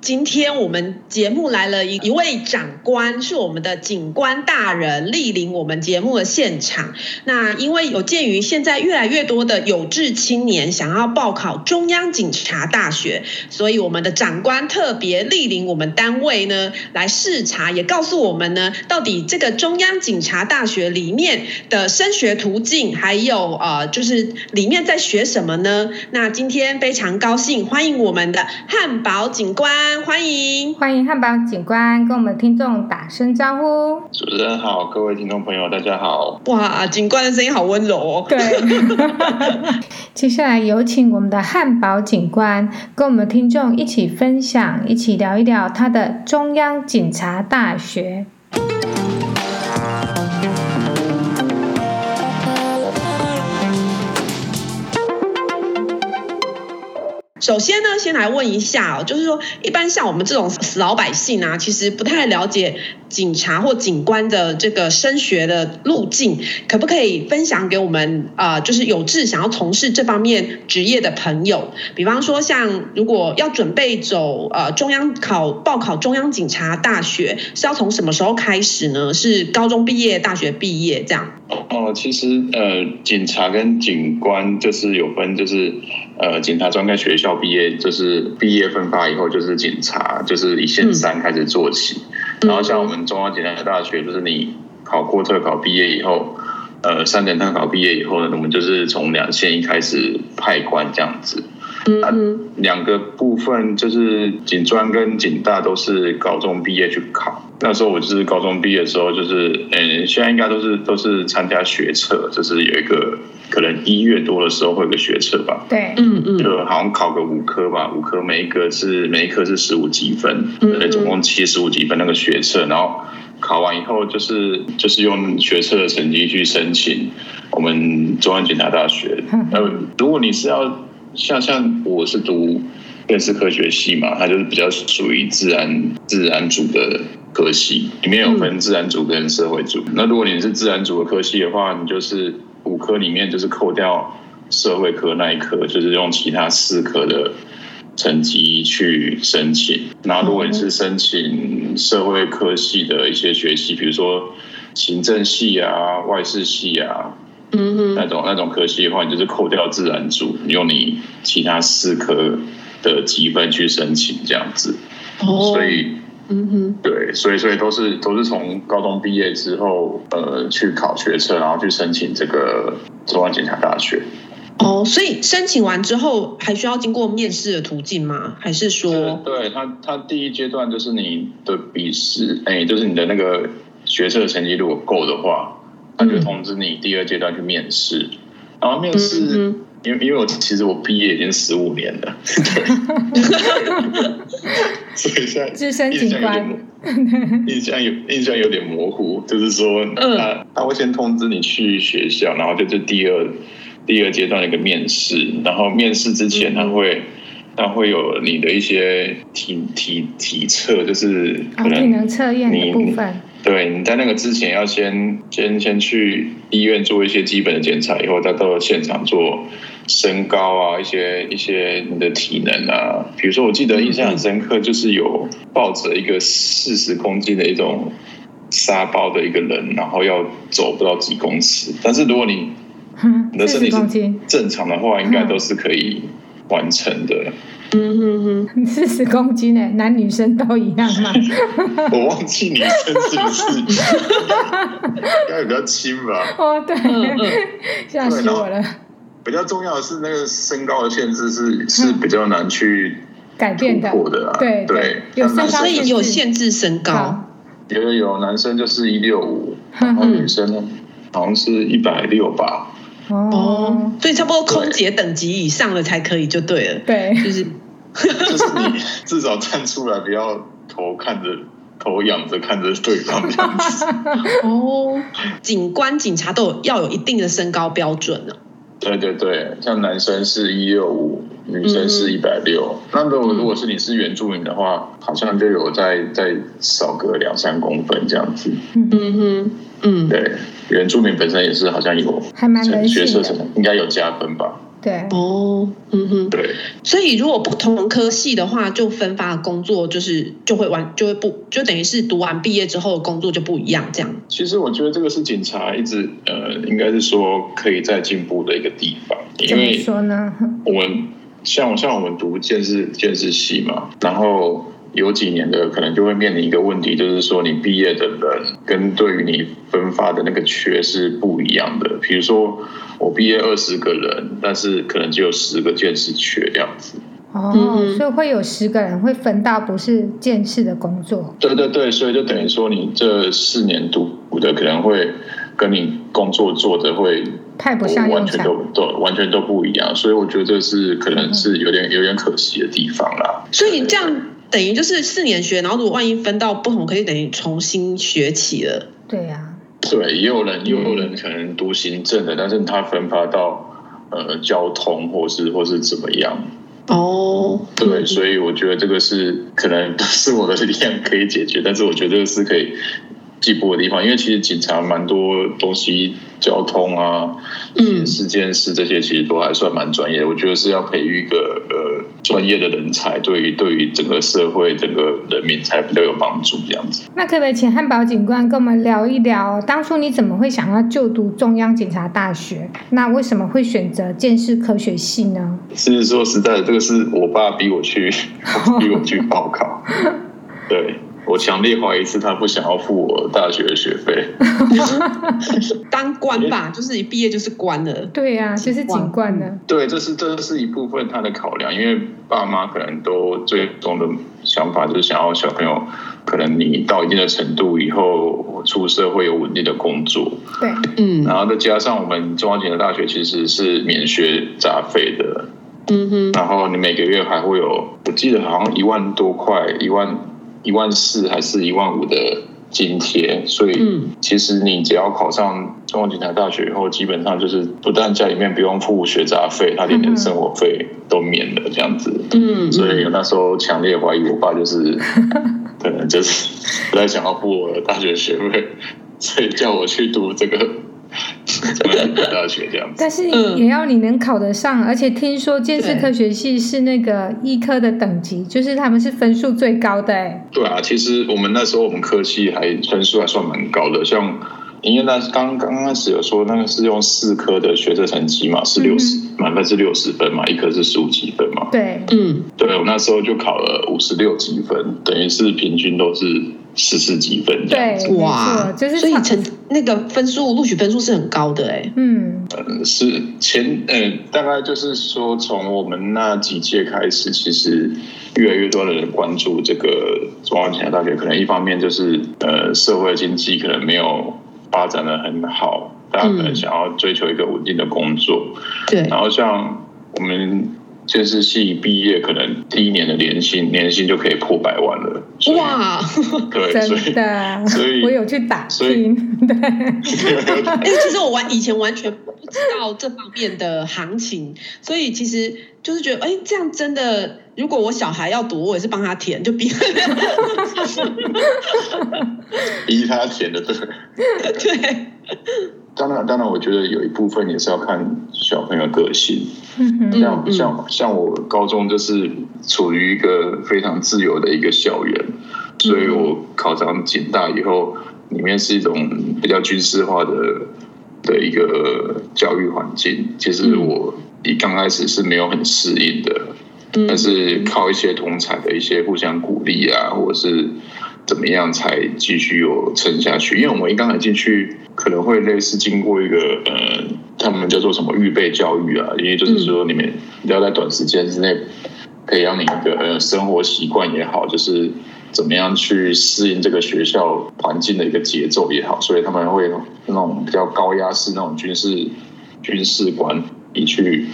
今天我们节目来了一一位长官，是我们的警官大人莅临我们节目的现场。那因为有鉴于现在越来越多的有志青年想要报考中央警察大学，所以我们的长官特别莅临我们单位呢，来视察，也告诉我们呢，到底这个中央警察大学里面的升学途径，还有呃，就是里面在学什么呢？那今天非常高兴，欢迎我们的汉堡警官。欢迎，欢迎汉堡警官跟我们听众打声招呼。主持人好，各位听众朋友，大家好。哇，警官的声音好温柔哦。对。接下来有请我们的汉堡警官跟我们听众一起分享，一起聊一聊他的中央警察大学。首先呢，先来问一下哦，就是说，一般像我们这种死老百姓啊，其实不太了解警察或警官的这个升学的路径，可不可以分享给我们？呃，就是有志想要从事这方面职业的朋友，比方说，像如果要准备走呃中央考报考中央警察大学，是要从什么时候开始呢？是高中毕业、大学毕业这样？哦，其实呃，警察跟警官就是有分，就是呃，警察专科学校。毕业就是毕业分发以后就是警察，就是一线三开始做起。嗯、然后像我们中央警察大学，就是你考过特考毕业以后，呃，三等特考毕业以后呢，我们就是从两线一开始派官这样子。嗯、啊，两个部分就是警专跟警大都是高中毕业去考。那时候我就是高中毕业的时候，就是嗯，现在应该都是都是参加学测，就是有一个可能一月多的时候会有个学测吧。对，嗯嗯，就好像考个五科吧，五科每一科是每一科是十五积分，嗯，总共七十五积分那个学测，然后考完以后就是就是用学测的成绩去申请我们中央警察大学。呃，如果你是要像像我是读电视科学系嘛，它就是比较属于自然自然组的。科系里面有分自然组跟社会组。那如果你是自然组的科系的话，你就是五科里面就是扣掉社会科那一科，就是用其他四科的成绩去申请。然后如果你是申请社会科系的一些学系，比如说行政系啊、外事系啊，嗯哼，那种那种科系的话，你就是扣掉自然组，用你其他四科的积分去申请这样子。哦所以。嗯哼，对，所以所以都是都是从高中毕业之后，呃，去考学测，然后去申请这个中央警察大学。哦，所以申请完之后，还需要经过面试的途径吗？还是说，对他，他第一阶段就是你的笔试，哎，就是你的那个学测成绩如果够的话，他就通知你第二阶段去面试，然后面试。因为因为我其实我毕业已经十五年了，对，所以现在印象有点 印象有印象有点模糊，就是说他他会先通知你去学校，然后就是第二第二阶段的一个面试，然后面试之前他会他会有你的一些体体体测，就是可能体能测验的部分。对，你在那个之前要先先先去医院做一些基本的检查，以后再到现场做身高啊，一些一些你的体能啊。比如说，我记得印象很深刻，就是有抱着一个四十公斤的一种沙包的一个人，然后要走不到几公尺。但是如果你你的身体是正常的话，应该都是可以完成的。嗯哼哼，四十公斤呢，男女生都一样吗？我忘记女生是不是，应该比较轻吧？哦，对，吓死我了。比较重要的是那个身高的限制是是比较难去改变的，对对，有身高有限制身高，有有有，男生就是一六五，然后女生呢好像是一百六吧。哦，所以差不多空姐等级以上的才可以就对了，对，就是。就是你至少站出来，不要头看着头仰着看着对方这样子。哦，警官、警察都有要有一定的身高标准呢。对对对，像男生是一六五，女生是一百六。那如果如果是你是原住民的话，好像就有再再少个两三公分这样子。嗯哼，嗯，对，原住民本身也是好像有，还蛮学测什么应该有加分吧？对，哦，嗯哼，对。所以如果不同科系的话，就分发的工作就是就会完就会不就等于是读完毕业之后的工作就不一样这样。其实我觉得这个是警察一直呃，应该是说可以再进步的一个地方。怎么说呢？我们像像我们读建制建制系嘛，然后。有几年的可能就会面临一个问题，就是说你毕业的人跟对于你分发的那个缺是不一样的。比如说我毕业二十个人，但是可能只有十个建士缺这样子。哦，所以会有十个人会分到不是建士的工作。对对对，所以就等于说你这四年读的可能会跟你工作做的会太不像，完全都都完全都不一样。所以我觉得这是可能是有点有点可惜的地方啦。所以你这样。等于就是四年学，然后如果万一分到不同科，可以等于重新学起了。对呀、啊，对，也有人也有人可能读行政的，但是他分发到呃交通或是或是怎么样。哦，对，所以我觉得这个是可能不是我的力量可以解决，但是我觉得这个是可以。进步的地方，因为其实警察蛮多东西，交通啊，嗯，事件事这些其实都还算蛮专业的。我觉得是要培育一个呃专业的人才，对于对于整个社会、整个人民才比较有帮助这样子。那可不可以请汉堡警官跟我们聊一聊，当初你怎么会想要就读中央警察大学？那为什么会选择建设科学系呢？其实说实在的，这个是我爸逼我去，逼我去报考，对。我强烈怀疑是他不想要付我大学的学费。当官吧，就是一毕业就是官了。对呀、啊，就是警官的。对，这是这是一部分他的考量，因为爸妈可能都最终的想法就是想要小朋友，可能你到一定的程度以后出社会有稳定的工作。对，嗯。然后再加上我们中央警察大学其实是免学杂费的。嗯哼。然后你每个月还会有，我记得好像一万多块，一万。一万四还是一万五的津贴，所以其实你只要考上中央警察大学以后，基本上就是不但家里面不用付学杂费，他连点生活费都免了这样子。嗯，所以那时候强烈怀疑我爸就是 可能就是不太想要付我的大学学费，所以叫我去读这个。大学这样子，但是也要你能考得上，而且听说建设科学系是那个医科的等级，就是他们是分数最高的哎。对啊，其实我们那时候我们科系还分数还算蛮高的，像因为那刚刚开始有说那个是用四科的学测成绩嘛，是六十满分是六十分嘛，一科是十五积分嘛。对，嗯，对我那时候就考了五十六积分，等于是平均都是。十四级分这样子，对，哇，就是所以成那个分数录取分数是很高的哎，嗯，呃，是前呃，大概就是说从我们那几届开始，其实越来越多的人关注这个中央警察大学，可能一方面就是呃社会经济可能没有发展的很好，大家可能想要追求一个稳定的工作，对，然后像我们。建士系毕业，可能第一年的年薪年薪就可以破百万了。哇，对，真的，所以我有去打听。对，哎，其实我完以前完全不知道这方面的行情，所以其实就是觉得，哎，这样真的，如果我小孩要读，我也是帮他填，就逼逼他填的，对，对。当然，当然，我觉得有一部分也是要看小朋友个性。像像像我高中就是处于一个非常自由的一个校园，所以我考上警大以后，里面是一种比较军事化的的一个教育环境。其实我一刚开始是没有很适应的，但是靠一些同才的一些互相鼓励啊，或者是。怎么样才继续有撑下去？因为我们一刚才进去，可能会类似经过一个呃，他们叫做什么预备教育啊？因为就是说，你们要在短时间之内培养你一个呃生活习惯也好，就是怎么样去适应这个学校环境的一个节奏也好，所以他们会那种比较高压式那种军事军事管理去。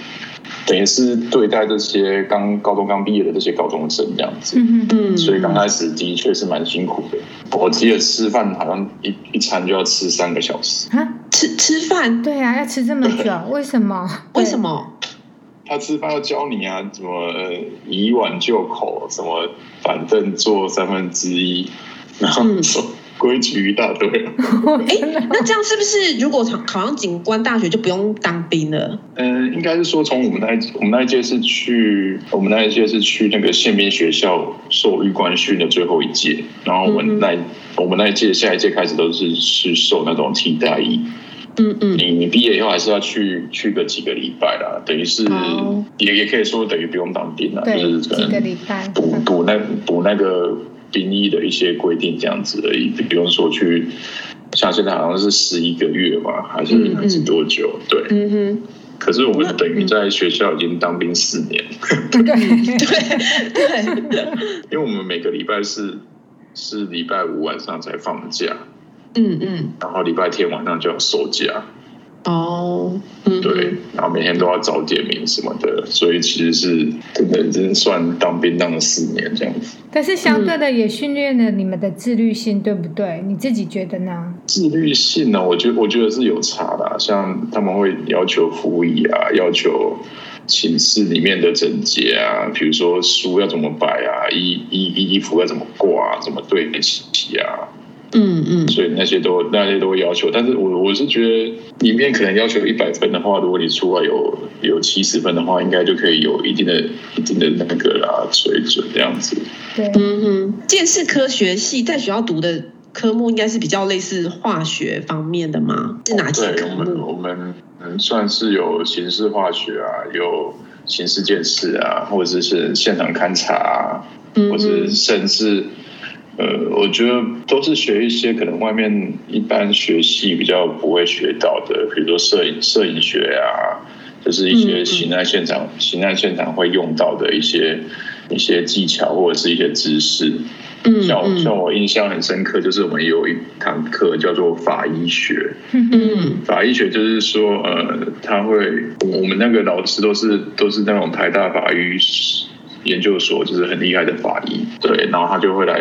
等于是对待这些刚高中刚毕业的这些高中生这样子，嗯嗯，所以刚开始的确是蛮辛苦的。我记得吃饭好像一一餐就要吃三个小时啊，吃吃饭？对啊，要吃这么久，为什么？为什么？他吃饭要教你啊，怎么以碗就口，什么反正做三分之一，然后说规矩一大堆。哎，那这样是不是如果考考上警官大学就不用当兵了？嗯，应该是说从我们那一我们那一届是去我们那一届是去那个宪兵学校受预官训的最后一届，然后我们那、嗯、我们那一届下一届开始都是是受那种替代役。嗯嗯，你你毕业以后还是要去去个几个礼拜啦，等于是、哦、也也可以说等于不用当兵了，就是可能补补那补那个兵役的一些规定这样子而已，比如说去像现在好像是十一个月嘛，还是还是多久？嗯、对，嗯哼。可是我们等于在学校已经当兵四年，对 对对，因为我们每个礼拜是是礼拜五晚上才放假。嗯嗯，然后礼拜天晚上就要收假，哦，嗯，对，然后每天都要早点名什么的，所以其实是真的真算当兵当了四年这样子。但是相对的也训练了你们的自律性，对不对？你自己觉得呢？自律性呢，我觉得我觉得是有差的，像他们会要求服仪啊，要求寝室里面的整洁啊，比如说书要怎么摆啊，衣衣衣服要怎么挂，怎么对齐啊。嗯嗯，所以那些都那些都会要求，但是我我是觉得里面可能要求一百分的话，如果你出来有有七十分的话，应该就可以有一定的一定的那个啦水准这样子。对，嗯哼，建识科学系在学校读的科目应该是比较类似化学方面的吗？是哪些科目？对，我们我们嗯算是有形式化学啊，有形式建士啊，或者是现场勘查啊，或者甚至。呃，我觉得都是学一些可能外面一般学系比较不会学到的，比如说摄影、摄影学啊，就是一些刑案现场、刑案现场会用到的一些一些技巧或者是一些知识。嗯，像像我印象很深刻，就是我们有一堂课叫做法医学。嗯，法医学就是说，呃，他会我们那个老师都是都是那种台大法医研究所，就是很厉害的法医。对，然后他就会来。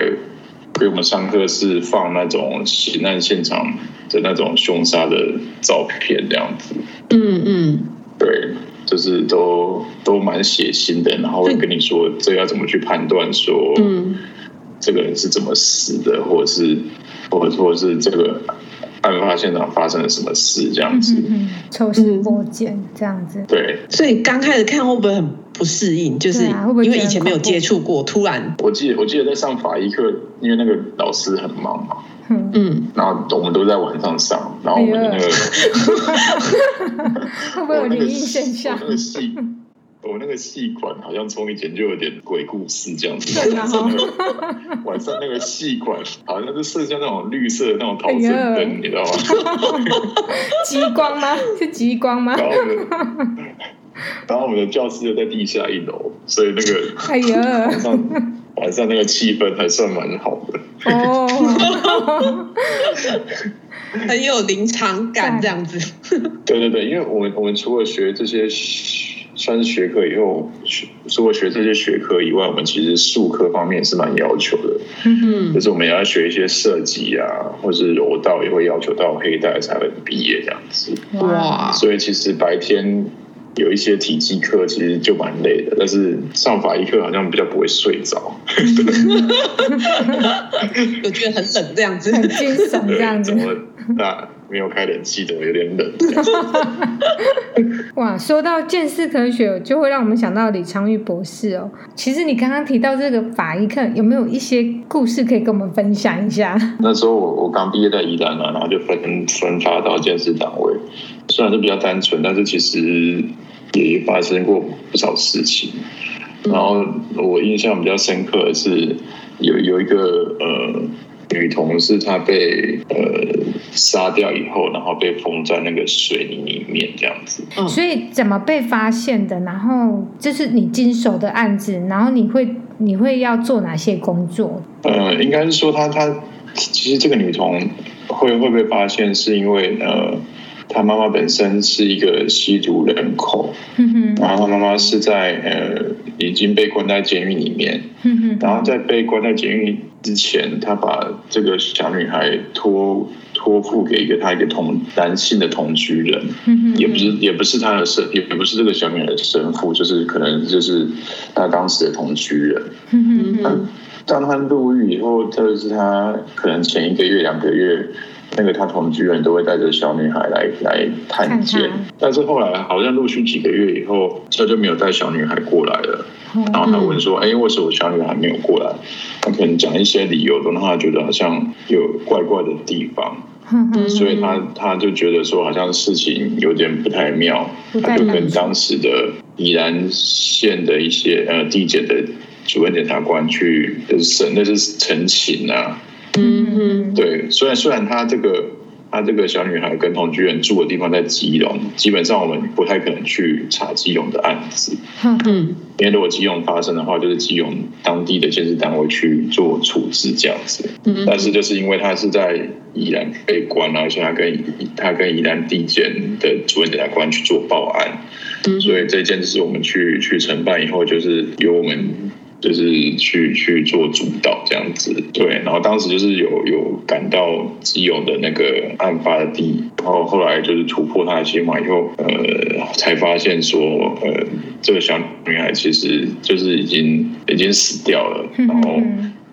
给我们上课是放那种血案现场的那种凶杀的照片，这样子。嗯嗯，对，就是都都蛮血腥的，然后会跟你说这要怎么去判断说，嗯，这个人是怎么死的，或者是，或者或者是这个。案发现场发生了什么事？这样子，抽丝剥茧这样子。对，所以刚开始看会不会很不适应？就是因为以前没有接触过，突然。我记得我记得在上法医课，因为那个老师很忙嘛，嗯，然后我们都在晚上上，然后我们的那个，会不会有灵异现象？我那个细管好像从以前就有点鬼故事这样子。对啊，晚上那个细管好像是射向那种绿色的那种逃生灯，你知道吗？极光吗？是极光吗？然后我们，然后我们的教室又在地下一楼，所以那个，哎呀，晚上晚上那个气氛还算蛮好的。哦，很有临场感这样子。对对对，因为我们我们除了学这些。算是学科以后，学除了学这些学科以外，我们其实术科方面也是蛮要求的。嗯，就是我们也要学一些设计啊，或是柔道，也会要求到黑带才会毕业这样子。哇！所以其实白天有一些体积课，其实就蛮累的。但是上法医课好像比较不会睡着。我觉得很冷这样子，很精神这样子。那没有开冷气的，有点冷。哇，说到见识科学，就会让我们想到李昌钰博士哦。其实你刚刚提到这个法医课，有没有一些故事可以跟我们分享一下？那时候我我刚毕业在宜兰啊，然后就分分发到见识单位，虽然是比较单纯，但是其实也发生过不少事情。然后我印象比较深刻的是有有一个呃。女同事她被呃杀掉以后，然后被封在那个水泥里面这样子。嗯，所以怎么被发现的？然后这是你经手的案子，然后你会你会要做哪些工作？呃，应该是说她她其实这个女童会会被发现，是因为呃。他妈妈本身是一个吸毒人口，嗯，然后他妈妈是在呃已经被关在监狱里面，嗯，然后在被关在监狱之前，他把这个小女孩托托付给一个他一个同男性的同居人，嗯，也不是也不是他的生也不是这个小女孩的生父，就是可能就是他当时的同居人，嗯。当他入狱以后，就是他可能前一个月、两个月，那个他同居人都会带着小女孩来来探监，但是后来好像陆续几个月以后，他就没有带小女孩过来了。然后他问说：“哎，为什么小女孩没有过来？”他可能讲一些理由，都让他觉得好像有怪怪的地方。所以他他就觉得说，好像事情有点不太妙，他就跟当时的宜兰县的一些呃地检的主任检察官去就是审，那是陈情啊。嗯嗯，对，虽然虽然她这个。她这个小女孩跟同居人住的地方在基隆，基本上我们不太可能去查基隆的案子。嗯嗯，因为如果基隆发生的话，就是基隆当地的监视单位去做处置这样子。嗯，但是就是因为他是在宜兰被关，而且他跟他跟宜兰地检的主任检察官去做报案，所以这件事我们去去承办以后，就是由我们。就是去去做主导这样子，对，然后当时就是有有赶到基友的那个案发的地，然后后来就是突破他的心防以后，呃，才发现说，呃，这个小女孩其实就是已经已经死掉了，然后。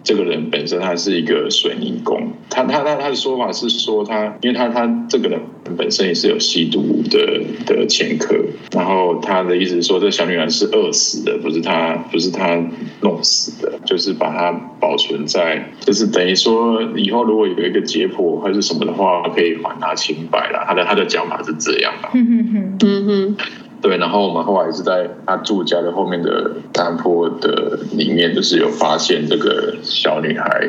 这个人本身他是一个水泥工，他他他他的说法是说他，因为他他这个人本身也是有吸毒的的前科，然后他的意思是说，这小女孩是饿死的，不是他不是他弄死的，就是把它保存在，就是等于说以后如果有一个解剖还是什么的话，可以还他清白了。他的他的讲法是这样的。嗯哼哼，嗯哼。对，然后我们后来是在他住家的后面的山坡的里面，就是有发现这个小女孩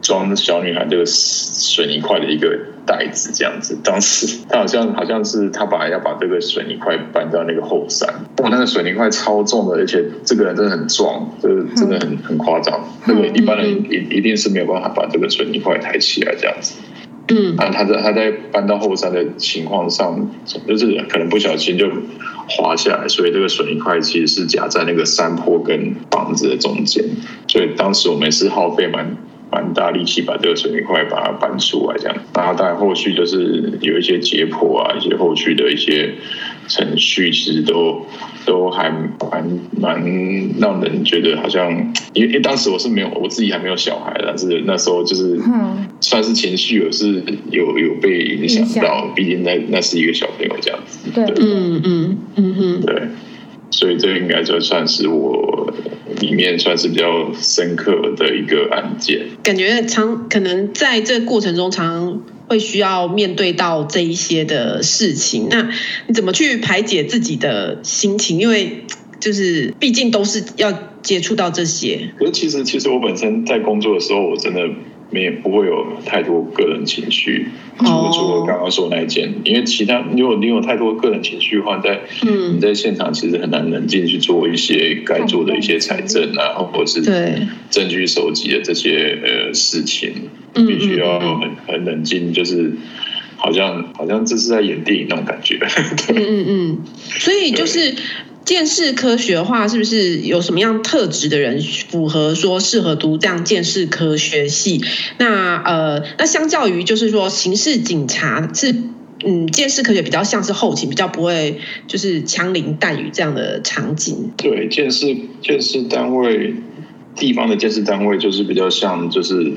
装小女孩这个水泥块的一个袋子，这样子。当时他好像好像是他本来要把这个水泥块搬到那个后山，哇，那个水泥块超重的，而且这个人真的很壮，就是真的很很夸张。那个一般人一一定是没有办法把这个水泥块抬起来这样子。嗯，啊，他在他在搬到后山的情况上，就是可能不小心就。滑下来，所以这个水泥块其实是夹在那个山坡跟房子的中间，所以当时我们是耗费蛮蛮大力气把这个水泥块把它搬出来，这样。然后当然后续就是有一些解剖啊，一些后续的一些程序，其实都都还蛮蛮让人觉得好像，因为因为当时我是没有我自己还没有小孩，但是那时候就是算是情绪有是有有被影响到，毕竟那那是一个小朋友这样子。对，嗯嗯嗯哼，对，所以这应该就算是我。里面算是比较深刻的一个案件，感觉常可能在这过程中，常会需要面对到这一些的事情。那你怎么去排解自己的心情？因为就是毕竟都是要接触到这些。可是其实，其实我本身在工作的时候，我真的。没也不会有太多个人情绪，除了除了刚刚说那一件，因为其他如果你有太多个人情绪的话，在嗯。你在现场其实很难冷静去做一些该做的一些财政啊，或者是证据收集的这些呃事情，必须要很很冷静，就是好像好像这是在演电影那种感觉。嗯嗯嗯，所以就是。鉴识科学的话，是不是有什么样特质的人符合说适合读这样鉴识科学系？那呃，那相较于就是说刑事警察是嗯，鉴识科学比较像是后勤，比较不会就是枪林弹雨这样的场景。对，鉴识鉴识单位地方的鉴识单位就是比较像就是。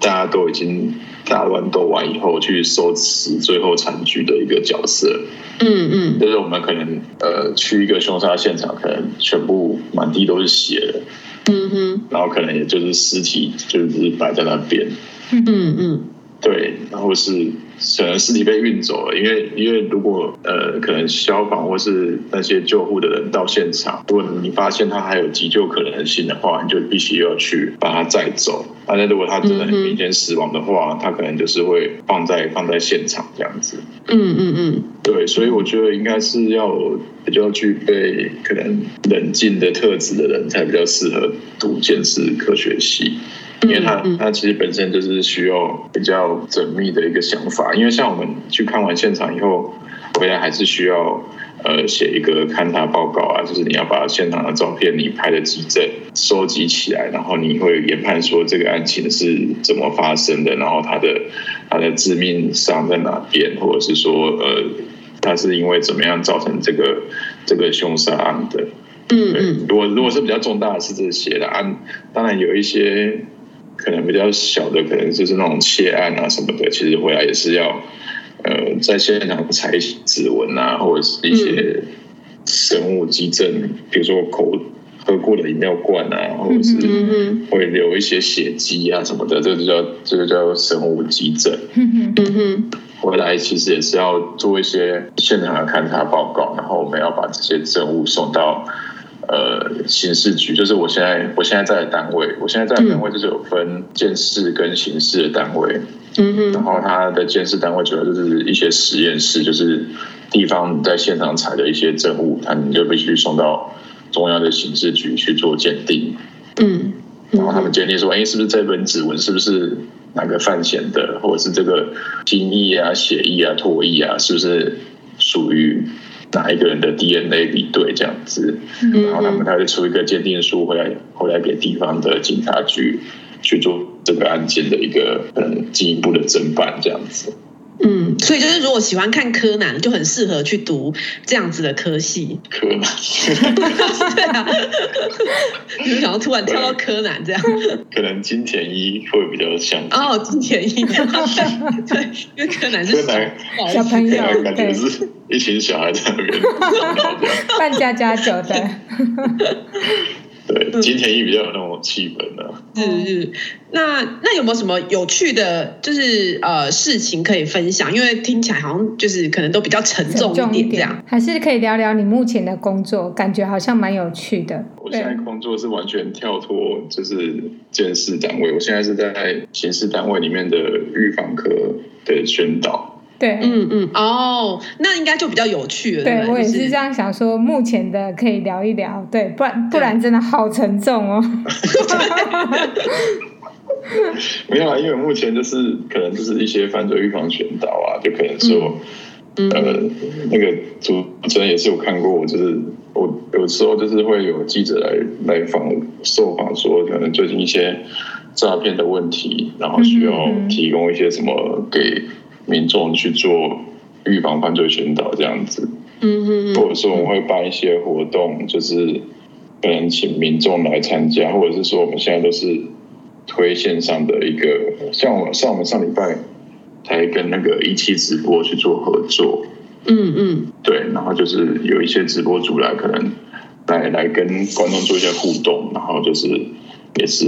大家都已经打乱斗完以后，去收拾最后残局的一个角色。嗯嗯，就是我们可能呃去一个凶杀现场，可能全部满地都是血了。嗯哼，然后可能也就是尸体就是摆在那边。嗯嗯，对，然后是。可能尸体被运走了，因为因为如果呃可能消防或是那些救护的人到现场，如果你发现他还有急救可能性的话，你就必须要去把他载走。反正如果他真的很明显死亡的话，他可能就是会放在放在现场这样子。嗯嗯嗯，对，所以我觉得应该是要比较具备可能冷静的特质的人才比较适合读建识科学系。因为他他其实本身就是需要比较缜密的一个想法，因为像我们去看完现场以后，回来还是需要呃写一个勘察报告啊，就是你要把现场的照片、你拍的迹证收集起来，然后你会研判说这个案情是怎么发生的，然后他的他的致命伤在哪边，或者是说呃他是因为怎么样造成这个这个凶杀案的。嗯嗯，如果如果是比较重大的是这些的案，当然有一些可能比较小的，可能就是那种窃案啊什么的，其实回来也是要呃在现场采指纹啊，或者是一些生物基证，比如说口喝过的饮料罐啊，或者是会留一些血迹啊什么的，这个就叫这个叫生物基证。嗯哼，回来其实也是要做一些现场的勘查报告，然后我们要把这些证物送到。呃，刑事局就是我现在我现在在的单位，我现在在的单位就是有分鉴识跟刑事的单位，嗯哼，然后它的鉴识单位主要就是一些实验室，就是地方在现场采的一些证物，他们就必须送到中央的刑事局去做鉴定，嗯，然后他们鉴定说，哎，是不是这本指纹是不是哪个犯嫌的，或者是这个精液啊、血液啊、唾液啊，是不是属于？哪一个人的 DNA 比对这样子，然后他们他就出一个鉴定书回来，回来给地方的警察局去做这个案件的一个嗯进一步的侦办这样子。嗯，所以就是如果喜欢看柯南，就很适合去读这样子的科系。柯南，对啊，你们想要突然跳到柯南这样？可能金田一会比较像哦，金田一，对，因为柯南是柯南小朋友，感觉是一群小孩在那边扮 家家酒的。对，金田一比较有那种气氛的。是是，那那有没有什么有趣的，就是呃事情可以分享？因为听起来好像就是可能都比较沉重一点，这样。还是可以聊聊你目前的工作，感觉好像蛮有趣的。我现在工作是完全跳脱，就是监视单位。我现在是在刑事单位里面的预防科的宣导。对，嗯嗯，哦，那应该就比较有趣了。对，我也是这样想说，目前的可以聊一聊，对，不然不然真的好沉重哦。没有啊，因为目前就是可能就是一些犯罪预防宣导啊，就可能说，嗯、呃，那个主持人也是有看过我，就是我有时候就是会有记者来来访受访，说可能最近一些诈骗的问题，然后需要提供一些什么给。民众去做预防犯罪宣导这样子，嗯嗯，或者说我们会办一些活动，就是可能请民众来参加，或者是说我们现在都是推线上的一个，像我像我们上礼拜才跟那个一期直播去做合作，嗯嗯，对，然后就是有一些直播主来可能来来跟观众做一些互动，然后就是也是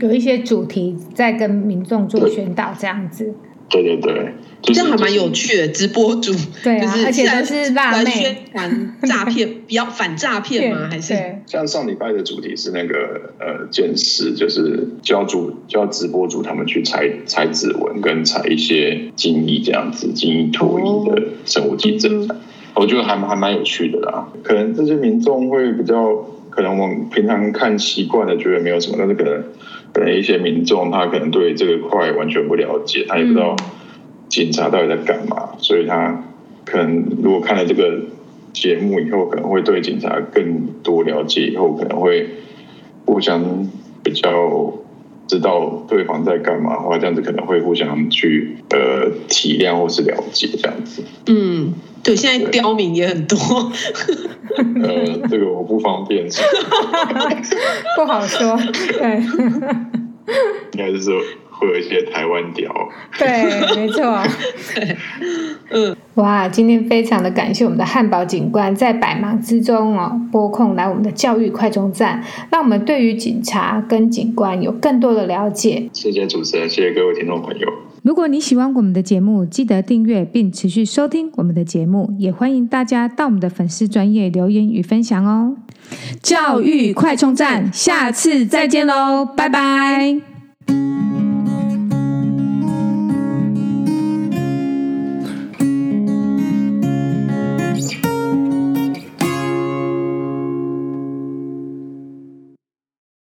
有一些主题在跟民众做宣导这样子。对对对，这样还蛮有趣的。直播主对啊，而且都是辣妹宣传诈骗，比较反诈骗吗？还是像上礼拜的主题是那个呃，见识，就是教主教直播主他们去采采指纹跟采一些精液这样子，精液脱衣的生物基证，我觉得还还蛮有趣的啦。可能这些民众会比较，可能我们平常看习惯了，觉得没有什么，但是可能。可能一些民众他可能对这个块完全不了解，他也不知道警察到底在干嘛，所以他可能如果看了这个节目以后，可能会对警察更多了解，以后可能会互相比较知道对方在干嘛，的话这样子可能会互相去呃体谅或是了解这样子。嗯。对，现在刁民也很多。呃，这个我不方便说，不好说。对，应该是说会有一些台湾屌。对，没错。嗯，哇，今天非常的感谢我们的汉堡警官在百忙之中哦拨空来我们的教育快充站，让我们对于警察跟警官有更多的了解。谢谢主持人，谢谢各位听众朋友。如果你喜欢我们的节目，记得订阅并持续收听我们的节目，也欢迎大家到我们的粉丝专业留言与分享哦。教育快充站，下次再见喽，拜拜。